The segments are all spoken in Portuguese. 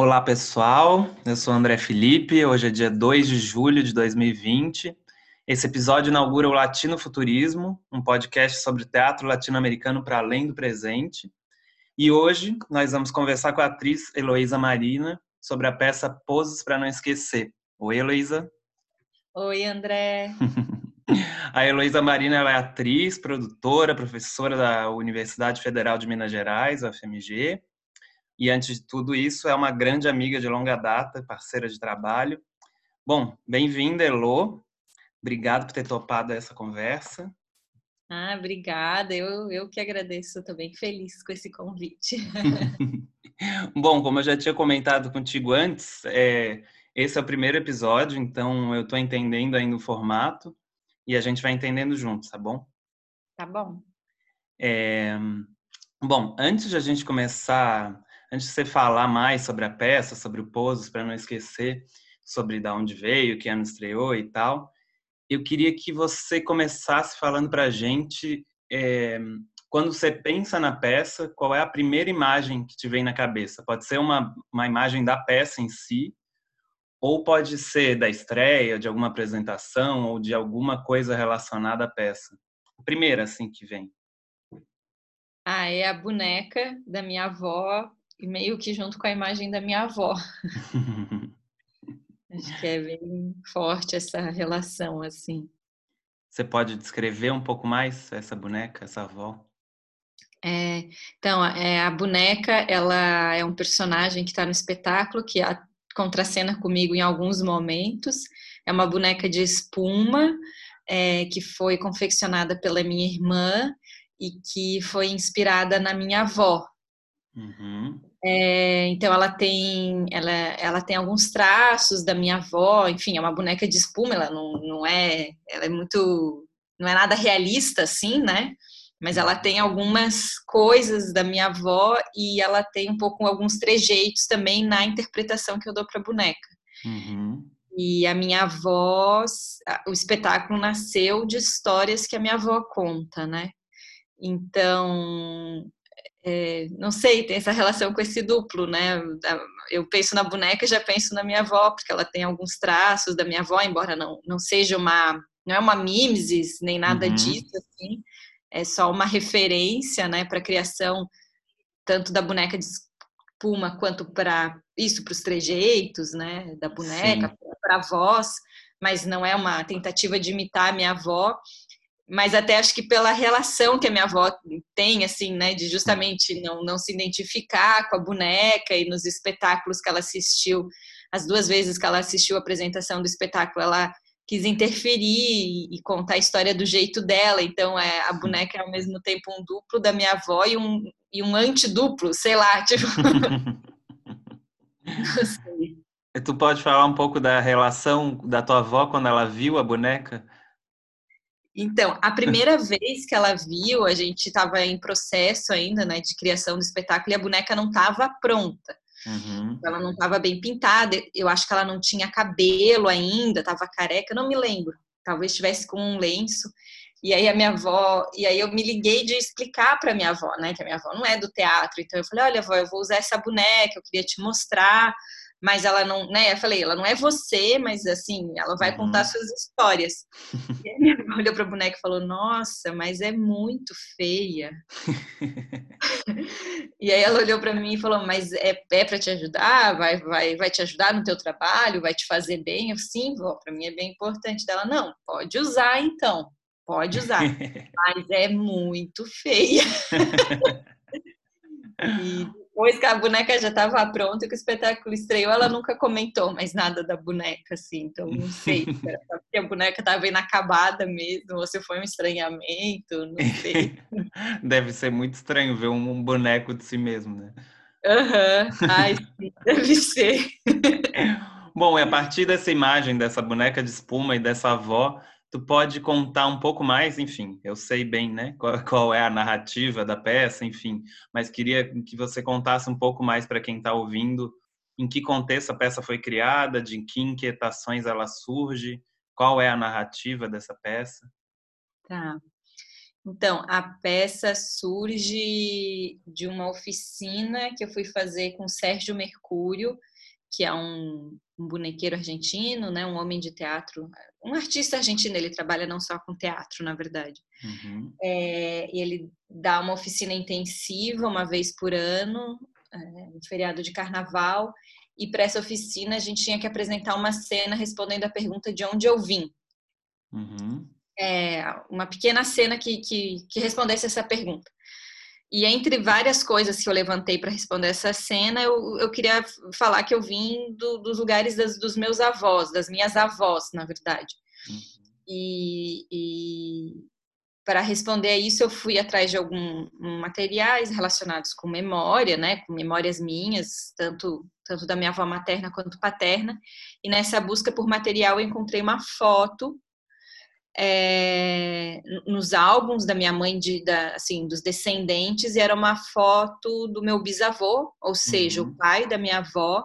Olá, pessoal. Eu sou André Felipe. Hoje é dia 2 de julho de 2020. Esse episódio inaugura o Latino Futurismo, um podcast sobre teatro latino-americano para além do presente. E hoje nós vamos conversar com a atriz Heloísa Marina sobre a peça Poses para Não Esquecer. Oi, Heloísa. Oi, André. a Heloísa Marina é atriz, produtora, professora da Universidade Federal de Minas Gerais, UFMG, e antes de tudo isso, é uma grande amiga de longa data, parceira de trabalho. Bom, bem-vinda, Elo. Obrigado por ter topado essa conversa. Ah, obrigada. Eu, eu que agradeço, bem feliz com esse convite. Bom, como eu já tinha comentado contigo antes, é, esse é o primeiro episódio, então eu estou entendendo ainda o formato e a gente vai entendendo juntos, tá bom? Tá bom. É, bom, antes de a gente começar antes de você falar mais sobre a peça, sobre o Pousos, para não esquecer sobre de onde veio, que ano estreou e tal, eu queria que você começasse falando para a gente, é, quando você pensa na peça, qual é a primeira imagem que te vem na cabeça? Pode ser uma, uma imagem da peça em si, ou pode ser da estreia, de alguma apresentação, ou de alguma coisa relacionada à peça. A primeira, assim, que vem. Ah, é a boneca da minha avó meio que junto com a imagem da minha avó. Acho que é bem forte essa relação, assim. Você pode descrever um pouco mais essa boneca, essa avó? É, então, é, a boneca, ela é um personagem que está no espetáculo, que a, contracena comigo em alguns momentos. É uma boneca de espuma, é, que foi confeccionada pela minha irmã e que foi inspirada na minha avó. Uhum. É, então ela tem, ela, ela tem alguns traços da minha avó, enfim, é uma boneca de espuma, ela não, não é, ela é muito, não é nada realista assim, né? Mas ela tem algumas coisas da minha avó e ela tem um pouco alguns trejeitos também na interpretação que eu dou para a boneca. Uhum. E a minha avó, o espetáculo nasceu de histórias que a minha avó conta, né? Então, é, não sei, tem essa relação com esse duplo, né? Eu penso na boneca e já penso na minha avó, porque ela tem alguns traços da minha avó, embora não, não seja uma, não é uma mimesis, nem nada uhum. disso, assim, é só uma referência, né, para a criação tanto da boneca de espuma quanto para isso, para os trejeitos, né, da boneca, para a voz, mas não é uma tentativa de imitar a minha avó, mas até acho que pela relação que a minha avó tem, assim, né, de justamente não, não se identificar com a boneca e nos espetáculos que ela assistiu, as duas vezes que ela assistiu a apresentação do espetáculo, ela quis interferir e contar a história do jeito dela, então é, a boneca é ao mesmo tempo um duplo da minha avó e um, e um antiduplo, sei lá, tipo... não sei. Tu pode falar um pouco da relação da tua avó quando ela viu a boneca? Então, a primeira vez que ela viu, a gente estava em processo ainda, né, de criação do espetáculo e a boneca não estava pronta. Uhum. Ela não estava bem pintada. Eu acho que ela não tinha cabelo ainda, estava careca, não me lembro. Talvez estivesse com um lenço. E aí a minha avó, e aí eu me liguei de explicar para minha avó, né, que a minha avó não é do teatro. Então eu falei: "Olha, avó, eu vou usar essa boneca, eu queria te mostrar" mas ela não, né? Eu falei, ela não é você, mas assim, ela vai uhum. contar suas histórias. e a minha irmã olhou para a boneca e falou: Nossa, mas é muito feia. e aí ela olhou para mim e falou: Mas é, é para te ajudar? Vai, vai, vai te ajudar no teu trabalho? Vai te fazer bem? Eu sim, vó, para mim é bem importante. Dela, não, pode usar então, pode usar, mas é muito feia. e depois que a boneca já estava pronta, que o espetáculo estreou, ela nunca comentou mais nada da boneca, assim. Então, não sei se a boneca estava inacabada mesmo, ou se foi um estranhamento, não sei. Deve ser muito estranho ver um boneco de si mesmo, né? Aham, uhum. ai, sim, deve ser. Bom, e a partir dessa imagem dessa boneca de espuma e dessa avó, tu pode contar um pouco mais, enfim, eu sei bem, né, qual, qual é a narrativa da peça, enfim, mas queria que você contasse um pouco mais para quem está ouvindo, em que contexto a peça foi criada, de que inquietações ela surge, qual é a narrativa dessa peça. Tá. Então, a peça surge de uma oficina que eu fui fazer com Sérgio Mercúrio, que é um, um bonequeiro argentino, né, um homem de teatro, um artista argentino. Ele trabalha não só com teatro, na verdade. Uhum. É, ele dá uma oficina intensiva uma vez por ano, é, no feriado de carnaval. E para essa oficina a gente tinha que apresentar uma cena respondendo a pergunta de onde eu vim. Uhum. É, uma pequena cena que, que, que respondesse essa pergunta. E entre várias coisas que eu levantei para responder essa cena, eu, eu queria falar que eu vim do, dos lugares das, dos meus avós, das minhas avós, na verdade. Uhum. E, e para responder a isso, eu fui atrás de alguns materiais relacionados com memória, né, com memórias minhas, tanto, tanto da minha avó materna quanto paterna. E nessa busca por material, eu encontrei uma foto é, nos álbuns da minha mãe, de, da, assim, dos descendentes, e era uma foto do meu bisavô, ou seja, uhum. o pai da minha avó,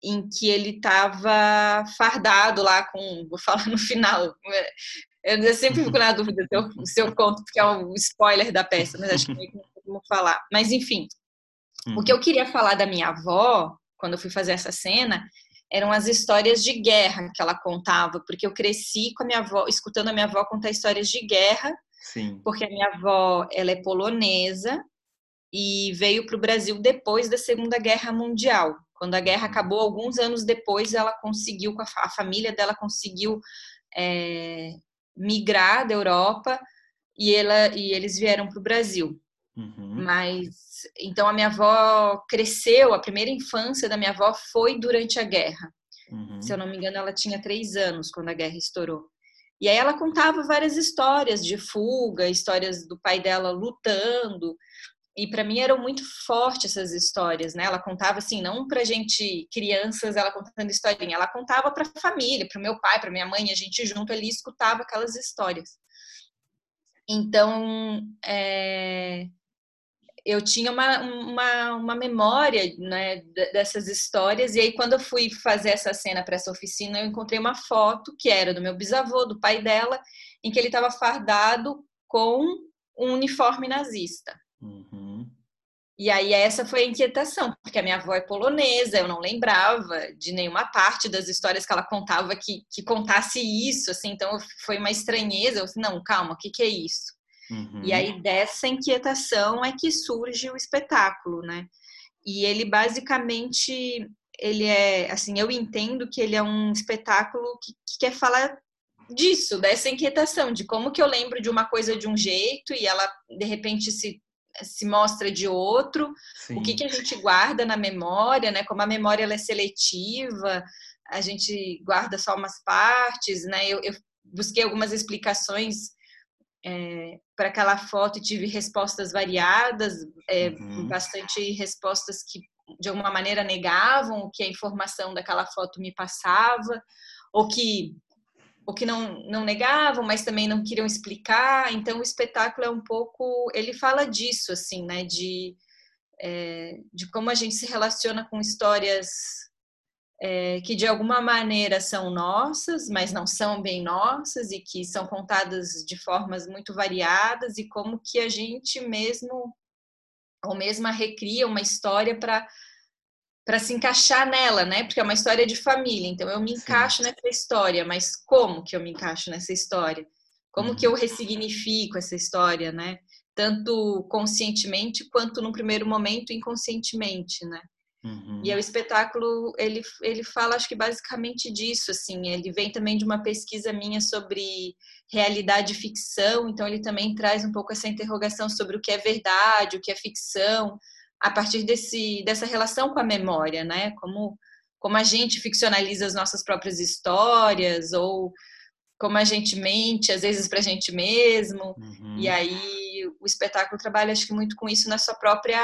em que ele estava fardado lá com, vou falar no final, eu sempre fico na dúvida se eu, se eu conto, porque é um spoiler da peça, mas acho que não vou falar. Mas enfim, uhum. o que eu queria falar da minha avó, quando eu fui fazer essa cena, eram as histórias de guerra que ela contava, porque eu cresci com a minha avó, escutando a minha avó contar histórias de guerra, Sim. porque a minha avó ela é polonesa e veio para o Brasil depois da Segunda Guerra Mundial. Quando a guerra acabou, alguns anos depois, ela conseguiu, a família dela conseguiu é, migrar da Europa e, ela, e eles vieram para o Brasil. Uhum. Mas então a minha avó cresceu, a primeira infância da minha avó foi durante a guerra. Uhum. Se eu não me engano, ela tinha três anos quando a guerra estourou. E aí ela contava várias histórias de fuga, histórias do pai dela lutando. E para mim eram muito fortes essas histórias, né? Ela contava assim, não para gente crianças, ela contando historinha, ela contava para a família, para o meu pai, para minha mãe, a gente junto ali escutava aquelas histórias. Então, é, eu tinha uma, uma, uma memória né, dessas histórias, e aí quando eu fui fazer essa cena para essa oficina, eu encontrei uma foto que era do meu bisavô, do pai dela, em que ele estava fardado com um uniforme nazista. Uhum. E aí essa foi a inquietação, porque a minha avó é polonesa, eu não lembrava de nenhuma parte das histórias que ela contava que, que contasse isso, assim, então foi uma estranheza, eu disse, não, calma, o que, que é isso? Uhum. E aí dessa inquietação é que surge o espetáculo, né? E ele basicamente ele é assim, eu entendo que ele é um espetáculo que, que quer falar disso, dessa inquietação, de como que eu lembro de uma coisa de um jeito e ela de repente se se mostra de outro, Sim. o que, que a gente guarda na memória, né? Como a memória ela é seletiva, a gente guarda só umas partes, né? Eu, eu busquei algumas explicações é, para aquela foto e tive respostas variadas, é, uhum. bastante respostas que de alguma maneira negavam o que a informação daquela foto me passava, ou que ou que não, não negavam, mas também não queriam explicar. Então o espetáculo é um pouco, ele fala disso assim, né, de é, de como a gente se relaciona com histórias é, que de alguma maneira são nossas, mas não são bem nossas e que são contadas de formas muito variadas e como que a gente mesmo ou mesma recria uma história para para se encaixar nela, né? Porque é uma história de família, então eu me encaixo Sim. nessa história, mas como que eu me encaixo nessa história? Como que eu uhum. ressignifico essa história, né? Tanto conscientemente quanto no primeiro momento inconscientemente, né? Uhum. E o espetáculo, ele, ele fala, acho que basicamente disso, assim, ele vem também de uma pesquisa minha sobre realidade e ficção, então ele também traz um pouco essa interrogação sobre o que é verdade, o que é ficção, a partir desse, dessa relação com a memória, né, como, como a gente ficcionaliza as nossas próprias histórias, ou como a gente mente, às vezes, para a gente mesmo, uhum. e aí o espetáculo trabalha, acho que muito com isso na sua própria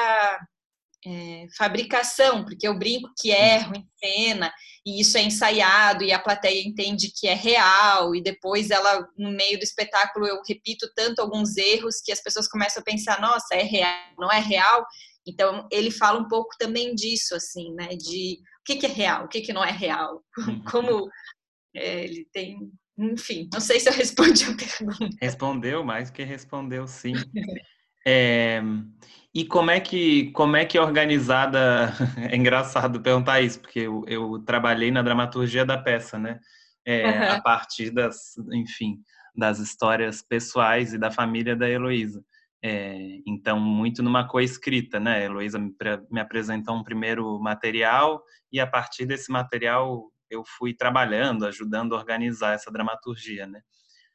é, fabricação, porque eu brinco que erro em cena e isso é ensaiado e a plateia entende que é real e depois ela no meio do espetáculo eu repito tanto alguns erros que as pessoas começam a pensar nossa é real não é real então ele fala um pouco também disso assim né de o que, que é real o que, que não é real uhum. como é, ele tem enfim, não sei se eu respondi a pergunta. Respondeu mais que respondeu, sim. É, e como é que como é que é organizada? É engraçado perguntar isso, porque eu, eu trabalhei na dramaturgia da peça, né? É, uhum. A partir das, enfim, das histórias pessoais e da família da Heloísa. É, então, muito numa coescrita, né? A Heloísa me, me apresentou um primeiro material e a partir desse material eu fui trabalhando, ajudando a organizar essa dramaturgia, né?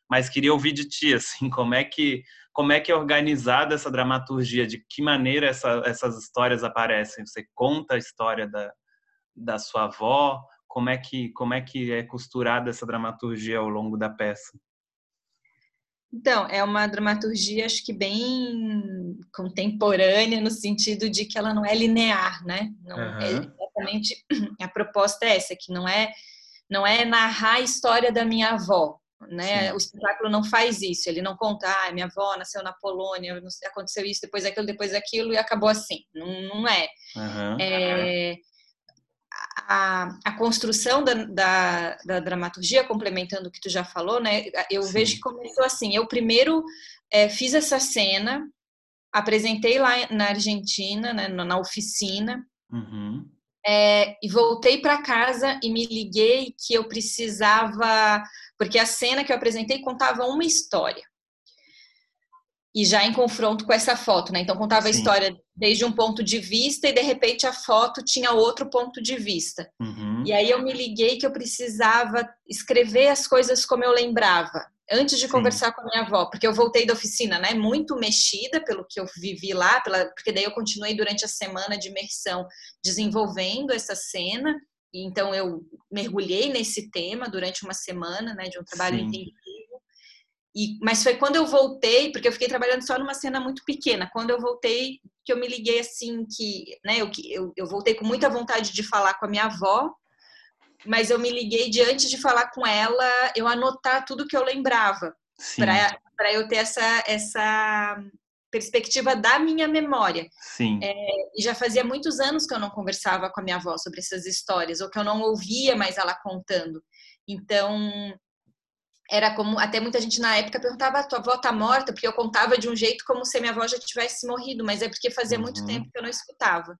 Mas queria ouvir de ti, assim, como é que como é que é organizada essa dramaturgia? De que maneira essa, essas histórias aparecem? Você conta a história da, da sua avó? Como é que como é que é costurada essa dramaturgia ao longo da peça? Então, é uma dramaturgia, acho que bem contemporânea, no sentido de que ela não é linear, né? Não uhum. é exatamente a proposta é essa, que não é não é narrar a história da minha avó, né? O espetáculo não faz isso, ele não conta, ah, minha avó nasceu na Polônia, aconteceu isso, depois aquilo, depois aquilo e acabou assim. Não, não é. Uhum. é a, a construção da, da, da, dramaturgia, complementando o que tu já falou, né? Eu Sim. vejo que começou assim. Eu primeiro é, fiz essa cena, apresentei lá na Argentina, né, na oficina, uhum. é, e voltei para casa e me liguei que eu precisava, porque a cena que eu apresentei contava uma história e já em confronto com essa foto, né? Então contava Sim. a história desde um ponto de vista e de repente a foto tinha outro ponto de vista. Uhum. E aí eu me liguei que eu precisava escrever as coisas como eu lembrava, antes de Sim. conversar com a minha avó, porque eu voltei da oficina, né? Muito mexida pelo que eu vivi lá, pela, porque daí eu continuei durante a semana de imersão desenvolvendo essa cena. Então eu mergulhei nesse tema durante uma semana, né? De um trabalho Sim. intensivo e, mas foi quando eu voltei, porque eu fiquei trabalhando só numa cena muito pequena. Quando eu voltei, que eu me liguei assim que, né, eu, eu, eu voltei com muita vontade de falar com a minha avó, mas eu me liguei de antes de falar com ela, eu anotar tudo que eu lembrava, para eu ter essa, essa perspectiva da minha memória. Sim. É, e já fazia muitos anos que eu não conversava com a minha avó sobre essas histórias, ou que eu não ouvia mais ela contando. Então, era como até muita gente na época perguntava: a tua avó tá morta? Porque eu contava de um jeito como se minha avó já tivesse morrido, mas é porque fazia uhum. muito tempo que eu não escutava.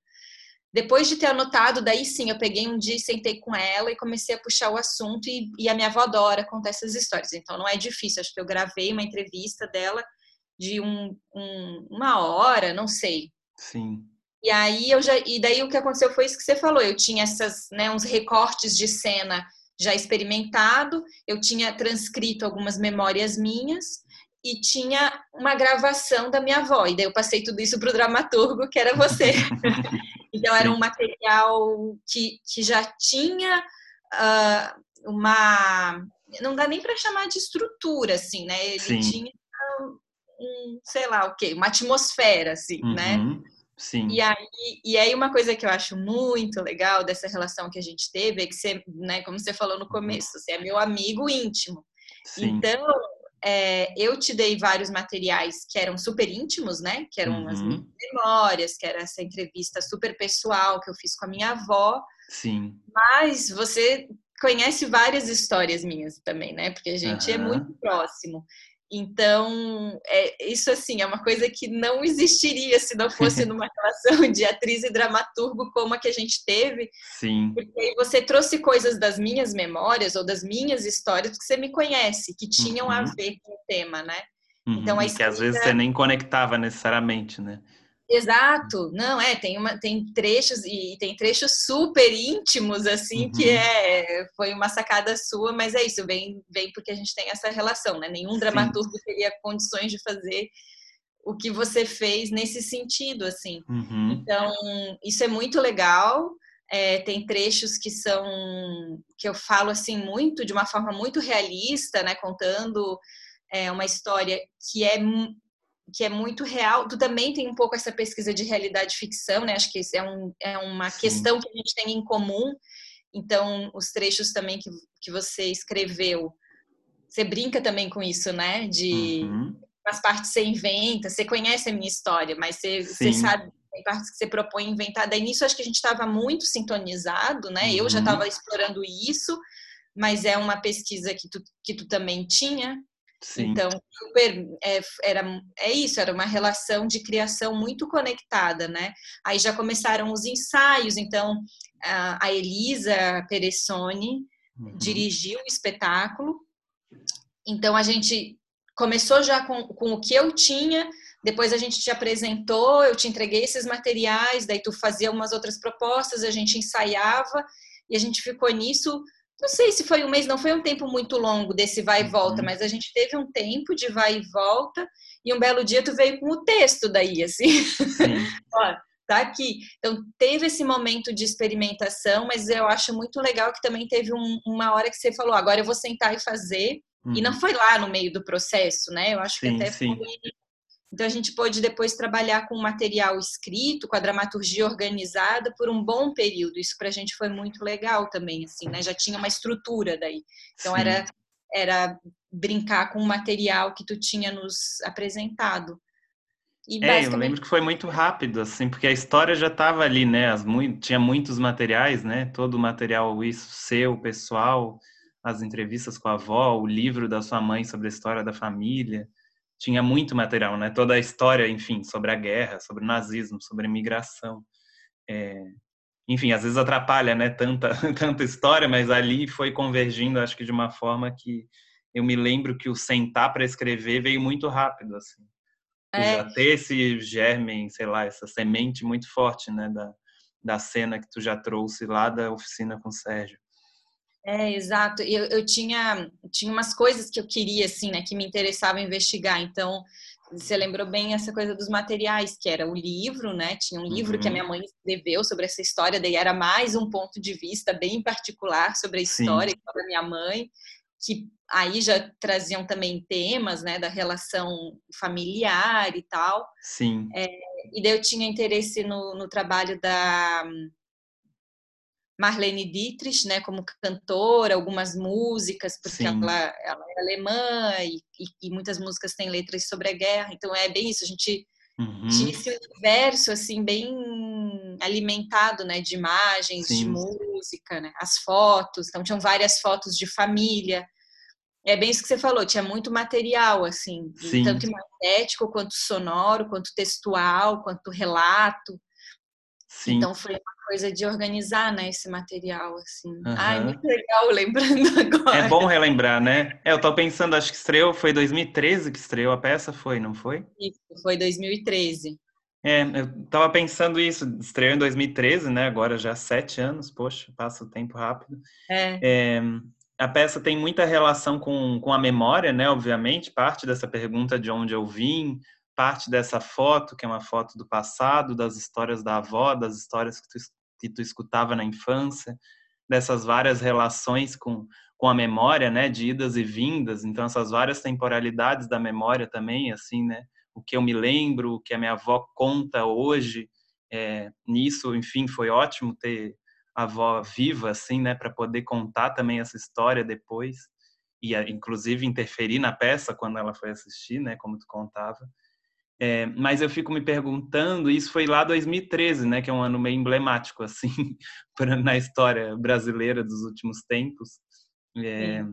Depois de ter anotado, daí sim, eu peguei um dia e sentei com ela e comecei a puxar o assunto. E, e a minha avó adora contar essas histórias, então não é difícil. Acho que eu gravei uma entrevista dela de um, um, uma hora, não sei. Sim. E aí eu já e daí o que aconteceu foi isso que você falou. Eu tinha essas, né, uns recortes de cena já experimentado, eu tinha transcrito algumas memórias minhas e tinha uma gravação da minha avó. E daí eu passei tudo isso para o dramaturgo, que era você. então era um material que, que já tinha uh, uma. Não dá nem para chamar de estrutura, assim, né? Ele Sim. tinha um, sei lá o quê, uma atmosfera, assim, né? uhum. né? Sim. E aí, e aí uma coisa que eu acho muito legal dessa relação que a gente teve é que você, né, como você falou no uhum. começo, você é meu amigo íntimo. Sim. Então, é, eu te dei vários materiais que eram super íntimos, né? Que eram uhum. as minhas memórias, que era essa entrevista super pessoal que eu fiz com a minha avó. Sim. Mas você conhece várias histórias minhas também, né? Porque a gente uhum. é muito próximo. Então, é, isso assim é uma coisa que não existiria se não fosse numa relação de atriz e dramaturgo como a que a gente teve. Sim. Porque aí você trouxe coisas das minhas memórias ou das minhas histórias que você me conhece, que tinham uhum. a ver com o tema, né? Uhum. Então, a escrita... que às vezes você nem conectava necessariamente, né? Exato, não é, tem uma tem trechos e tem trechos super íntimos assim uhum. que é foi uma sacada sua, mas é isso, vem vem porque a gente tem essa relação, né? Nenhum Sim. dramaturgo teria condições de fazer o que você fez nesse sentido, assim. Uhum. Então, isso é muito legal. É, tem trechos que são que eu falo assim muito de uma forma muito realista, né, contando é, uma história que é que é muito real. Tu também tem um pouco essa pesquisa de realidade ficção, né? Acho que isso é, um, é uma Sim. questão que a gente tem em comum. Então, os trechos também que, que você escreveu, você brinca também com isso, né? De uhum. as partes você inventa, você conhece a minha história, mas você, você sabe tem partes que você propõe inventar. Daí nisso acho que a gente estava muito sintonizado, né? Uhum. Eu já estava uhum. explorando isso, mas é uma pesquisa que tu, que tu também tinha. Sim. Então, super, é, era, é isso, era uma relação de criação muito conectada, né? Aí já começaram os ensaios, então a, a Elisa Peressoni uhum. dirigiu o espetáculo. Então a gente começou já com, com o que eu tinha, depois a gente te apresentou, eu te entreguei esses materiais, daí tu fazia umas outras propostas, a gente ensaiava e a gente ficou nisso. Não sei se foi um mês, não foi um tempo muito longo desse vai e uhum. volta, uhum. mas a gente teve um tempo de vai e volta e um belo dia tu veio com o texto daí, assim. Ó, tá aqui. Então teve esse momento de experimentação, mas eu acho muito legal que também teve um, uma hora que você falou, agora eu vou sentar e fazer. Uhum. E não uhum. foi lá no meio do processo, né? Eu acho sim, que até sim. foi então, a gente pôde depois trabalhar com material escrito, com a dramaturgia organizada por um bom período. Isso para a gente foi muito legal também, assim, né? Já tinha uma estrutura daí. Então, era, era brincar com o material que tu tinha nos apresentado. E, é, eu lembro que foi muito rápido, assim, porque a história já estava ali, né? As, muito, tinha muitos materiais, né? Todo o material, isso seu, pessoal, as entrevistas com a avó, o livro da sua mãe sobre a história da família tinha muito material, né? Toda a história, enfim, sobre a guerra, sobre o nazismo, sobre a imigração. É, enfim, às vezes atrapalha, né? Tanta, tanta história, mas ali foi convergindo, acho que de uma forma que eu me lembro que o sentar para escrever veio muito rápido, assim. É. Já ter esse germe, sei lá, essa semente muito forte, né? Da, da cena que tu já trouxe lá da oficina com o Sérgio. É, exato. Eu, eu tinha, tinha umas coisas que eu queria, assim, né, que me interessava investigar. Então, você lembrou bem essa coisa dos materiais, que era o livro, né? Tinha um livro uhum. que a minha uhum. mãe escreveu sobre essa história, daí era mais um ponto de vista bem particular sobre a história da minha mãe, que aí já traziam também temas, né, da relação familiar e tal. Sim. É, e daí eu tinha interesse no, no trabalho da Marlene Dietrich, né, como cantora, algumas músicas, porque ela, ela é alemã e, e, muitas músicas têm letras sobre a guerra, então é bem isso, a gente uhum. tinha esse universo, assim, bem alimentado, né, de imagens, Sim. de música, né, as fotos, então tinham várias fotos de família, é bem isso que você falou, tinha muito material, assim, tanto magnético, quanto sonoro, quanto textual, quanto relato, Sim. Então foi uma coisa de organizar, né, esse material, assim. Uhum. Ai, muito legal lembrando agora. É bom relembrar, né? É, eu tô pensando, acho que estreou, foi 2013 que estreou a peça, foi, não foi? Isso, foi 2013. É, eu tava pensando isso, estreou em 2013, né? Agora já sete anos, poxa, passa o tempo rápido. É. é. a peça tem muita relação com, com a memória, né? Obviamente, parte dessa pergunta de onde eu vim, parte dessa foto, que é uma foto do passado, das histórias da avó, das histórias que tu, que tu escutava na infância, dessas várias relações com, com a memória, né, de idas e vindas, então essas várias temporalidades da memória também, assim, né, o que eu me lembro, o que a minha avó conta hoje, é, nisso, enfim, foi ótimo ter a avó viva, assim, né, para poder contar também essa história depois, e inclusive interferir na peça quando ela foi assistir, né, como tu contava. É, mas eu fico me perguntando, isso foi lá 2013, né, que é um ano meio emblemático assim na história brasileira dos últimos tempos. É,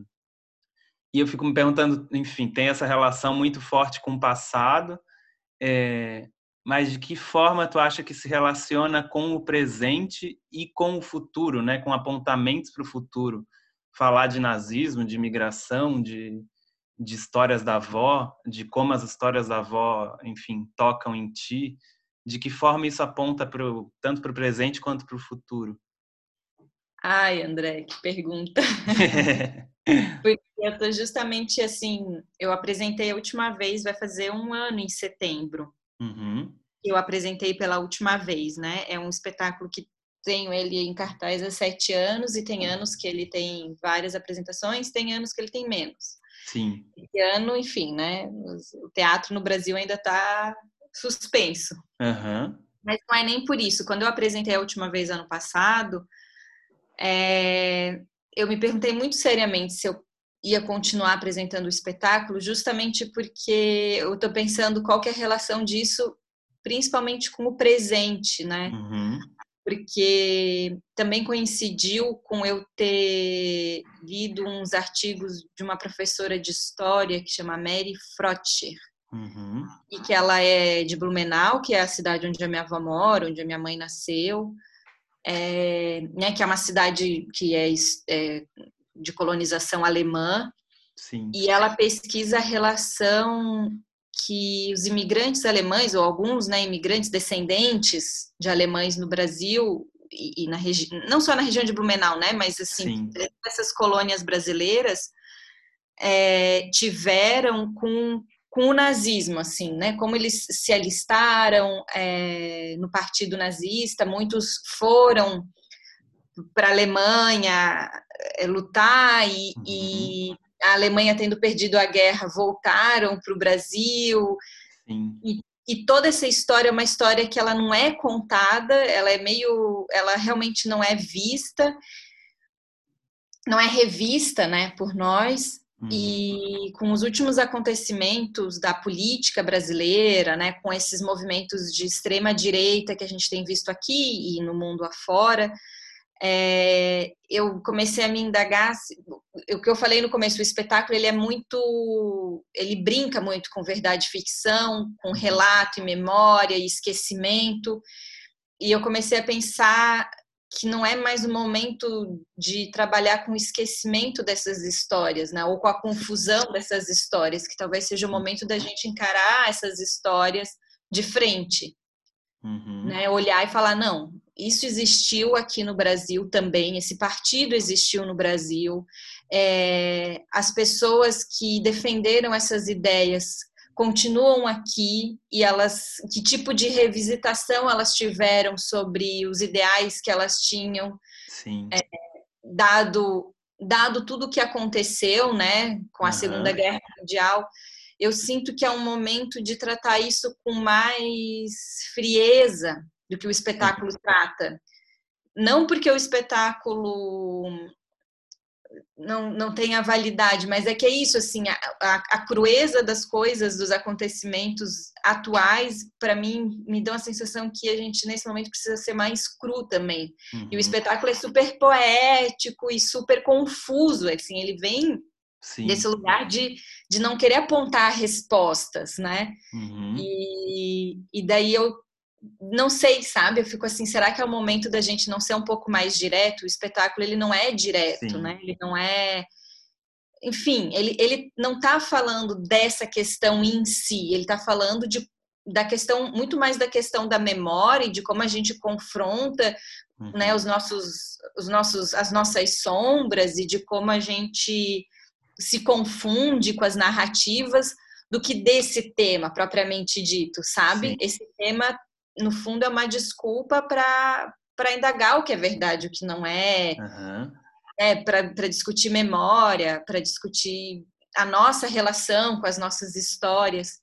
e eu fico me perguntando, enfim, tem essa relação muito forte com o passado, é, mas de que forma tu acha que se relaciona com o presente e com o futuro, né, com apontamentos para o futuro? Falar de nazismo, de imigração, de de histórias da avó, de como as histórias da avó, enfim, tocam em ti, de que forma isso aponta pro, tanto para o presente quanto para o futuro? Ai, André, que pergunta. Porque eu tô justamente assim, eu apresentei a última vez, vai fazer um ano em setembro. Uhum. Eu apresentei pela última vez, né? É um espetáculo que tenho ele em cartaz há sete anos e tem anos que ele tem várias apresentações, tem anos que ele tem menos. Sim. Esse ano, enfim, né? O teatro no Brasil ainda está suspenso. Uhum. Mas não é nem por isso. Quando eu apresentei a última vez ano passado, é... eu me perguntei muito seriamente se eu ia continuar apresentando o espetáculo, justamente porque eu estou pensando qual que é a relação disso, principalmente com o presente, né? Uhum. Porque também coincidiu com eu ter lido uns artigos de uma professora de história que chama Mary Frotcher, uhum. e que ela é de Blumenau, que é a cidade onde a minha avó mora, onde a minha mãe nasceu, é, né, que é uma cidade que é, é de colonização alemã, Sim. e ela pesquisa a relação que os imigrantes alemães, ou alguns né, imigrantes descendentes de alemães no Brasil, e, e na não só na região de Blumenau, né, mas assim, essas colônias brasileiras é, tiveram com, com o nazismo, assim, né, como eles se alistaram é, no partido nazista, muitos foram para a Alemanha é, lutar e, uhum. e a Alemanha tendo perdido a guerra, voltaram para o Brasil. E, e, toda essa história é uma história que ela não é contada, ela é meio, ela realmente não é vista, não é revista, né, por nós. Uhum. E com os últimos acontecimentos da política brasileira, né, com esses movimentos de extrema direita que a gente tem visto aqui e no mundo afora, é, eu comecei a me indagar o que eu falei no começo o espetáculo ele é muito ele brinca muito com verdade ficção com relato e memória e esquecimento e eu comecei a pensar que não é mais o momento de trabalhar com o esquecimento dessas histórias, né? ou com a confusão dessas histórias, que talvez seja o momento da gente encarar essas histórias de frente, uhum. né? olhar e falar não, isso existiu aqui no Brasil também, esse partido existiu no Brasil. É, as pessoas que defenderam essas ideias continuam aqui e elas que tipo de revisitação elas tiveram sobre os ideais que elas tinham é, dado dado tudo o que aconteceu né com a uhum. segunda guerra mundial eu sinto que é um momento de tratar isso com mais frieza do que o espetáculo trata. Não porque o espetáculo não, não tenha validade, mas é que é isso, assim, a, a, a crueza das coisas, dos acontecimentos atuais, para mim, me dá uma sensação que a gente, nesse momento, precisa ser mais cru também. Uhum. E o uhum. espetáculo é super poético e super confuso, assim, ele vem Sim. desse lugar de, de não querer apontar respostas, né? Uhum. E, e daí eu não sei, sabe? Eu fico assim, será que é o momento da gente não ser um pouco mais direto? O espetáculo ele não é direto, Sim. né? Ele não é enfim, ele, ele não está falando dessa questão em si, ele está falando de, da questão, muito mais da questão da memória e de como a gente confronta uhum. né, os nossos, os nossos, as nossas sombras e de como a gente se confunde com as narrativas do que desse tema propriamente dito, sabe? Sim. Esse tema no fundo, é uma desculpa para indagar o que é verdade, o que não é, uhum. é para discutir memória, para discutir a nossa relação com as nossas histórias.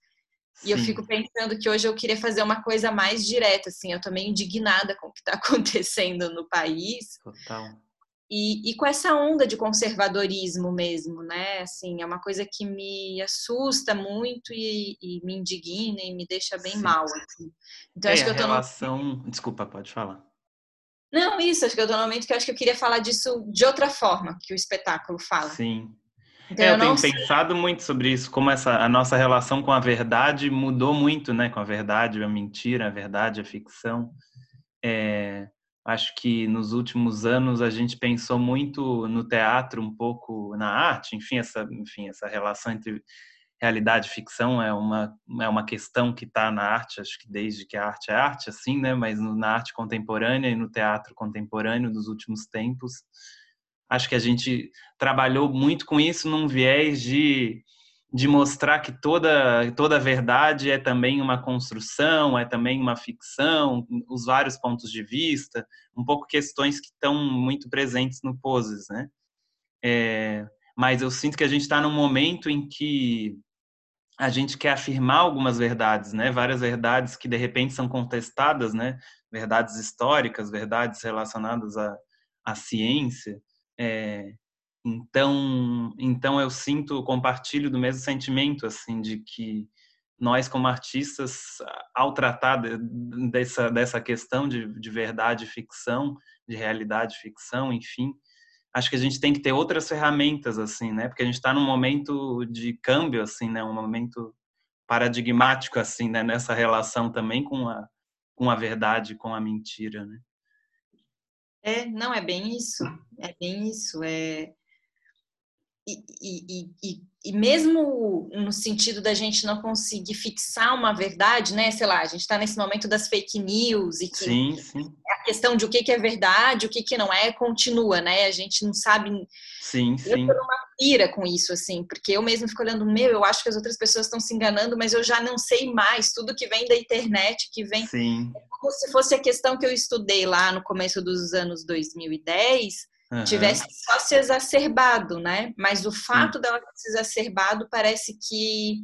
Sim. E eu fico pensando que hoje eu queria fazer uma coisa mais direta, assim, eu tô meio indignada com o que está acontecendo no país. Total. E, e, com essa onda de conservadorismo mesmo, né? Assim, é uma coisa que me assusta muito e, e me indigna e me deixa bem Sim. mal. Assim. Então, é, acho que eu tô relação... No... Desculpa, pode falar. Não, isso, acho que eu tô no momento que eu acho que eu queria falar disso de outra forma que o espetáculo fala. Sim. Então, é, eu, eu tenho sei... pensado muito sobre isso, como essa a nossa relação com a verdade mudou muito, né? Com a verdade, a mentira, a verdade, a ficção. É, Acho que nos últimos anos a gente pensou muito no teatro, um pouco na arte, enfim, essa, enfim, essa relação entre realidade e ficção é uma, é uma questão que está na arte, acho que desde que a arte é arte, assim, né? Mas na arte contemporânea e no teatro contemporâneo dos últimos tempos, acho que a gente trabalhou muito com isso num viés de de mostrar que toda toda verdade é também uma construção, é também uma ficção, os vários pontos de vista, um pouco questões que estão muito presentes no Poses, né? É, mas eu sinto que a gente está num momento em que a gente quer afirmar algumas verdades, né? Várias verdades que de repente são contestadas, né? Verdades históricas, verdades relacionadas à, à ciência. É, então, então eu sinto, compartilho do mesmo sentimento, assim, de que nós como artistas, ao tratar dessa, dessa questão de, de verdade e ficção, de realidade e ficção, enfim, acho que a gente tem que ter outras ferramentas, assim, né? Porque a gente está num momento de câmbio, assim, né? Um momento paradigmático, assim, né? Nessa relação também com a, com a verdade, com a mentira, né? É, não, é bem isso. É bem isso. É... E, e, e, e, mesmo no sentido da gente não conseguir fixar uma verdade, né? Sei lá, a gente está nesse momento das fake news e que sim, sim. a questão de o que, que é verdade, o que, que não é, continua, né? A gente não sabe. Sim, sim. Eu tô numa pira com isso, assim, porque eu mesmo fico olhando, meu, eu acho que as outras pessoas estão se enganando, mas eu já não sei mais tudo que vem da internet, que vem. Sim. É como se fosse a questão que eu estudei lá no começo dos anos 2010 uhum. tivesse só se exacerbado, né? Mas o fato dela ter se exacerbado parece que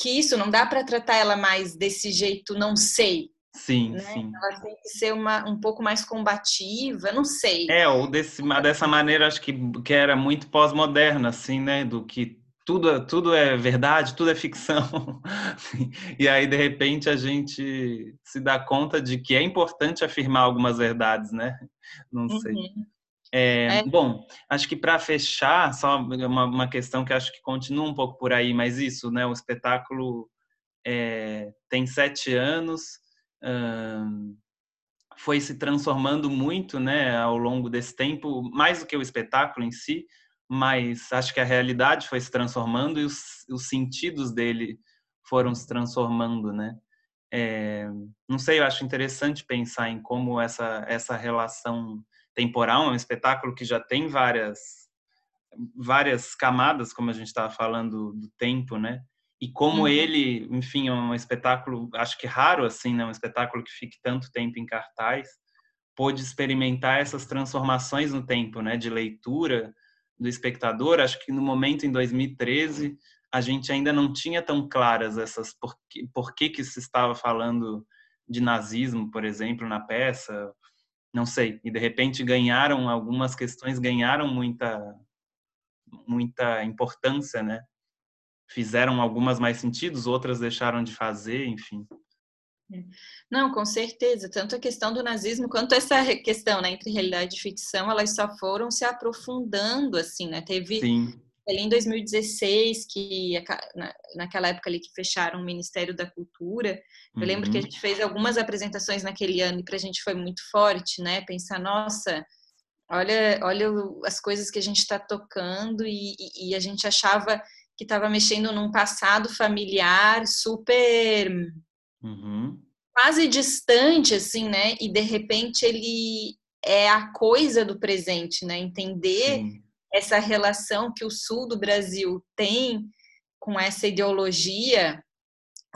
que isso não dá para tratar ela mais desse jeito, não sei. Sim, né? sim. Ela tem que ser uma, um pouco mais combativa, não sei. É, ou desse, dessa maneira, acho que, que era muito pós-moderna, assim, né? Do que tudo, tudo é verdade, tudo é ficção. e aí, de repente, a gente se dá conta de que é importante afirmar algumas verdades, né? Não sei. Uhum. É, é. Bom, acho que para fechar, só uma, uma, questão que acho que continua um pouco por aí, mas isso, né? O espetáculo é, tem sete anos, hum, foi se transformando muito, né, ao longo desse tempo, mais do que o espetáculo em si, mas acho que a realidade foi se transformando e os, os sentidos dele foram se transformando, né? É, não sei, eu acho interessante pensar em como essa essa relação temporal, é um espetáculo que já tem várias várias camadas, como a gente estava falando do tempo, né? E como uhum. ele, enfim, é um espetáculo, acho que raro assim, né? Um espetáculo que fique tanto tempo em cartaz, pôde experimentar essas transformações no tempo, né? De leitura do espectador. Acho que no momento em 2013 a gente ainda não tinha tão claras essas por que, por que que se estava falando de nazismo, por exemplo, na peça, não sei, e de repente ganharam algumas questões ganharam muita muita importância, né? Fizeram algumas mais sentidos, outras deixaram de fazer, enfim. É. Não, com certeza. Tanto a questão do nazismo quanto essa questão né, entre realidade e ficção, elas só foram se aprofundando, assim, né? Teve Sim ali em 2016, que naquela época ali que fecharam o Ministério da Cultura, eu lembro que a uhum. gente fez algumas apresentações naquele ano e para a gente foi muito forte, né? Pensar, nossa, olha, olha as coisas que a gente está tocando e, e, e, a gente achava que estava mexendo num passado familiar super uhum. quase distante, assim, né? E de repente ele é a coisa do presente, né? Entender Sim essa relação que o sul do Brasil tem com essa ideologia,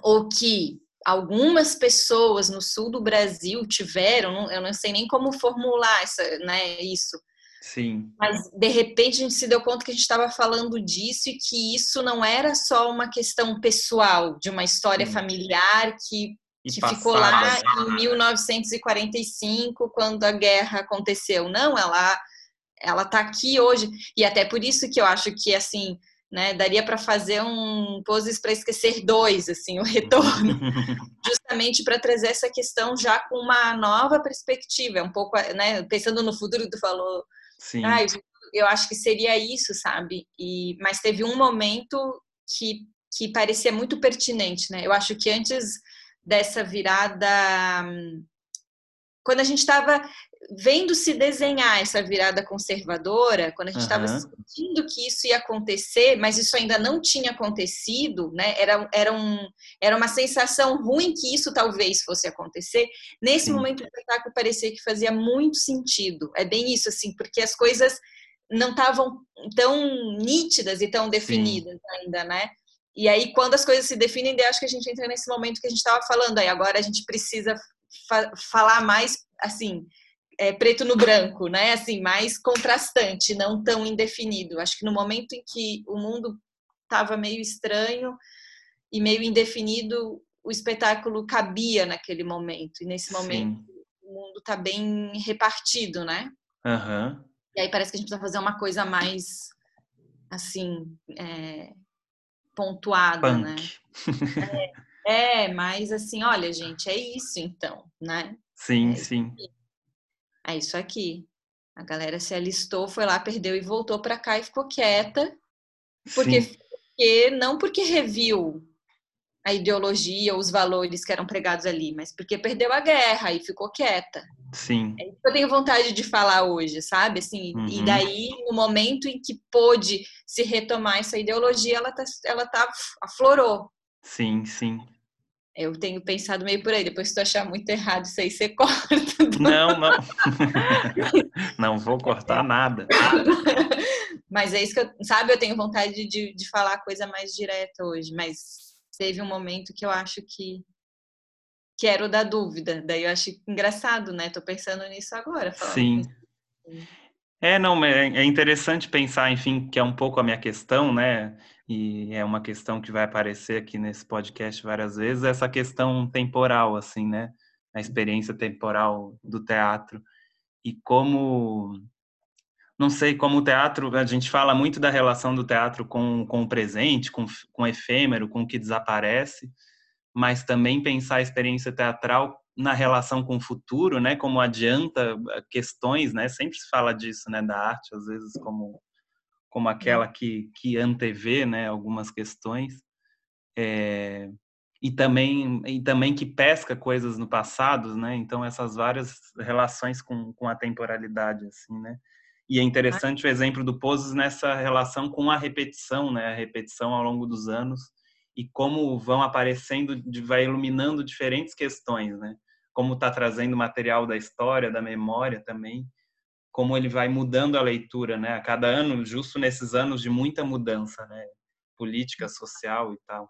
ou que algumas pessoas no sul do Brasil tiveram, eu não sei nem como formular essa, né, isso. Sim. Mas de repente a gente se deu conta que a gente estava falando disso e que isso não era só uma questão pessoal, de uma história Sim. familiar que, que ficou lá em 1945, quando a guerra aconteceu. Não, ela ela está aqui hoje e até por isso que eu acho que assim né, daria para fazer um poses para esquecer dois, assim, o retorno, justamente para trazer essa questão já com uma nova perspectiva, é um pouco, né, pensando no futuro, tu falou, Sim. Ah, eu acho que seria isso, sabe? E mas teve um momento que que parecia muito pertinente, né? Eu acho que antes dessa virada quando a gente estava vendo se desenhar essa virada conservadora, quando a gente estava uhum. sentindo que isso ia acontecer, mas isso ainda não tinha acontecido, né? Era, era, um, era uma sensação ruim que isso talvez fosse acontecer. Nesse Sim. momento, o espetáculo parecia que fazia muito sentido. É bem isso, assim, porque as coisas não estavam tão nítidas e tão definidas Sim. ainda, né? E aí, quando as coisas se definem, eu acho que a gente entra nesse momento que a gente estava falando aí. Agora a gente precisa fa falar mais, assim, é, preto no branco, né? Assim, mais contrastante, não tão indefinido. Acho que no momento em que o mundo estava meio estranho e meio indefinido, o espetáculo cabia naquele momento. E nesse momento Sim. o mundo está bem repartido, né? Uhum. E aí parece que a gente precisa fazer uma coisa mais assim. É... pontuada, Punk. né? É, é, mas assim, olha, gente, é isso então, né? Sim, é sim. É isso aqui. A galera se alistou, foi lá, perdeu e voltou para cá e ficou quieta. Porque, porque não porque reviu a ideologia, os valores que eram pregados ali, mas porque perdeu a guerra e ficou quieta. Sim. É isso que eu tenho vontade de falar hoje, sabe? Assim, uhum. E daí, no momento em que pôde se retomar essa ideologia, ela tá, ela tá aflorou. Sim, sim. Eu tenho pensado meio por aí. Depois, se tu achar muito errado isso aí, você corta. Não, não. não vou cortar nada. Mas é isso que eu, sabe? Eu tenho vontade de, de falar coisa mais direta hoje. Mas teve um momento que eu acho que que era o da dúvida. Daí eu acho engraçado, né? Tô pensando nisso agora. Sim. É, não, é, é interessante pensar, enfim, que é um pouco a minha questão, né? E é uma questão que vai aparecer aqui nesse podcast várias vezes, essa questão temporal, assim, né? A experiência temporal do teatro. E como não sei, como o teatro, a gente fala muito da relação do teatro com, com o presente, com, com o efêmero, com o que desaparece, mas também pensar a experiência teatral na relação com o futuro, né? Como adianta eh, questões, né? Sempre se fala disso, né? Da arte, às vezes como como aquela que que antevê, né? Algumas questões é, e também e também que pesca coisas no passado, né? Então essas várias relações com com a temporalidade, assim, né? E é interessante o exemplo do Poses nessa relação com a repetição, né? A repetição ao longo dos anos e como vão aparecendo, vai iluminando diferentes questões, né? Como está trazendo material da história, da memória também, como ele vai mudando a leitura, né? A cada ano, justo nesses anos de muita mudança, né? Política, social e tal.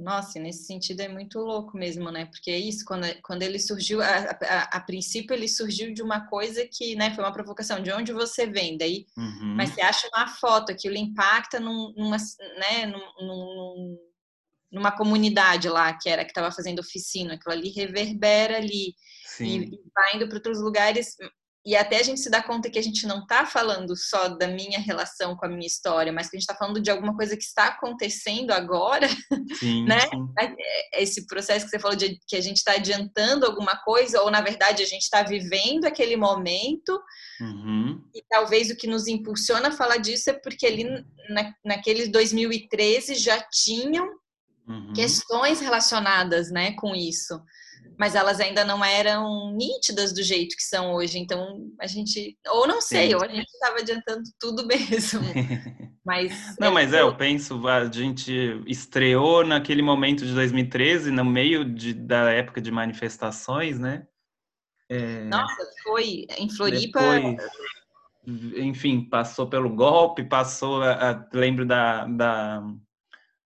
Nossa, nesse sentido é muito louco mesmo, né? Porque é isso, quando, quando ele surgiu, a, a, a, princípio ele surgiu de uma coisa que, né, foi uma provocação, de onde você vem, daí, uhum. mas você acha uma foto, aquilo impacta num, numa, né, num, num, numa comunidade lá, que era que estava fazendo oficina, aquilo ali reverbera ali, e, e vai indo para outros lugares, e até a gente se dá conta que a gente não está falando só da minha relação com a minha história, mas que a gente está falando de alguma coisa que está acontecendo agora, sim, né? Sim. É, esse processo que você falou de que a gente está adiantando alguma coisa, ou na verdade a gente está vivendo aquele momento, uhum. e talvez o que nos impulsiona a falar disso é porque ali na, naqueles 2013 já tinham uhum. questões relacionadas, né, com isso mas elas ainda não eram nítidas do jeito que são hoje. Então a gente, ou não sei, Sim. ou a gente estava adiantando tudo mesmo. Mas não, mas é, eu penso, a gente estreou naquele momento de 2013, no meio de, da época de manifestações, né? É... Nossa, foi em Floripa. Depois, enfim, passou pelo golpe, passou, a, a, lembro da, da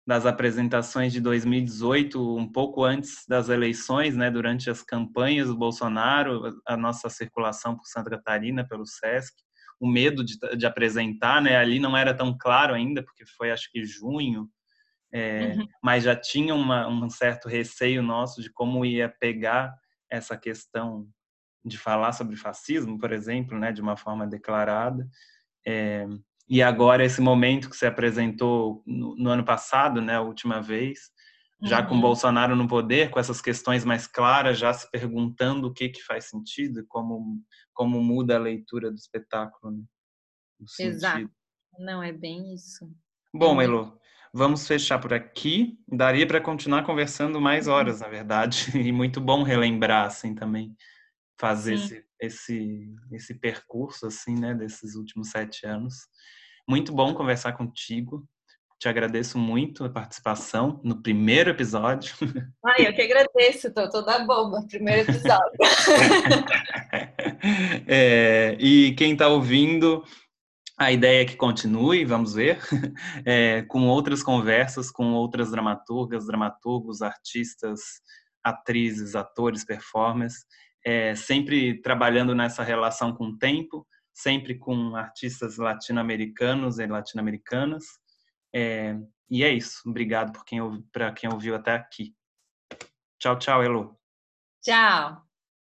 das apresentações de 2018, um pouco antes das eleições, né, durante as campanhas do Bolsonaro, a nossa circulação por Santa Catarina, pelo SESC, o medo de, de apresentar, né, ali não era tão claro ainda, porque foi acho que junho, é, uhum. mas já tinha uma, um certo receio nosso de como ia pegar essa questão de falar sobre fascismo, por exemplo, né, de uma forma declarada. É, e agora esse momento que se apresentou no, no ano passado, né, a última vez, já uhum. com Bolsonaro no poder, com essas questões mais claras, já se perguntando o que que faz sentido, como como muda a leitura do espetáculo. Né? Exato. Não é bem isso. Bom, é Elo, vamos fechar por aqui. Daria para continuar conversando mais uhum. horas, na verdade, e muito bom relembrar assim também, fazer esse, esse esse percurso assim, né, desses últimos sete anos. Muito bom conversar contigo. Te agradeço muito a participação no primeiro episódio. Ai, eu que agradeço, tô toda boba, primeiro episódio. é, e quem está ouvindo, a ideia é que continue, vamos ver, é, com outras conversas com outras dramaturgas, dramaturgos, artistas, atrizes, atores, performers, é, sempre trabalhando nessa relação com o tempo, sempre com artistas latino-americanos e latino-americanas. É, e é isso. Obrigado para quem ouviu até aqui. Tchau, tchau, Elo. Tchau.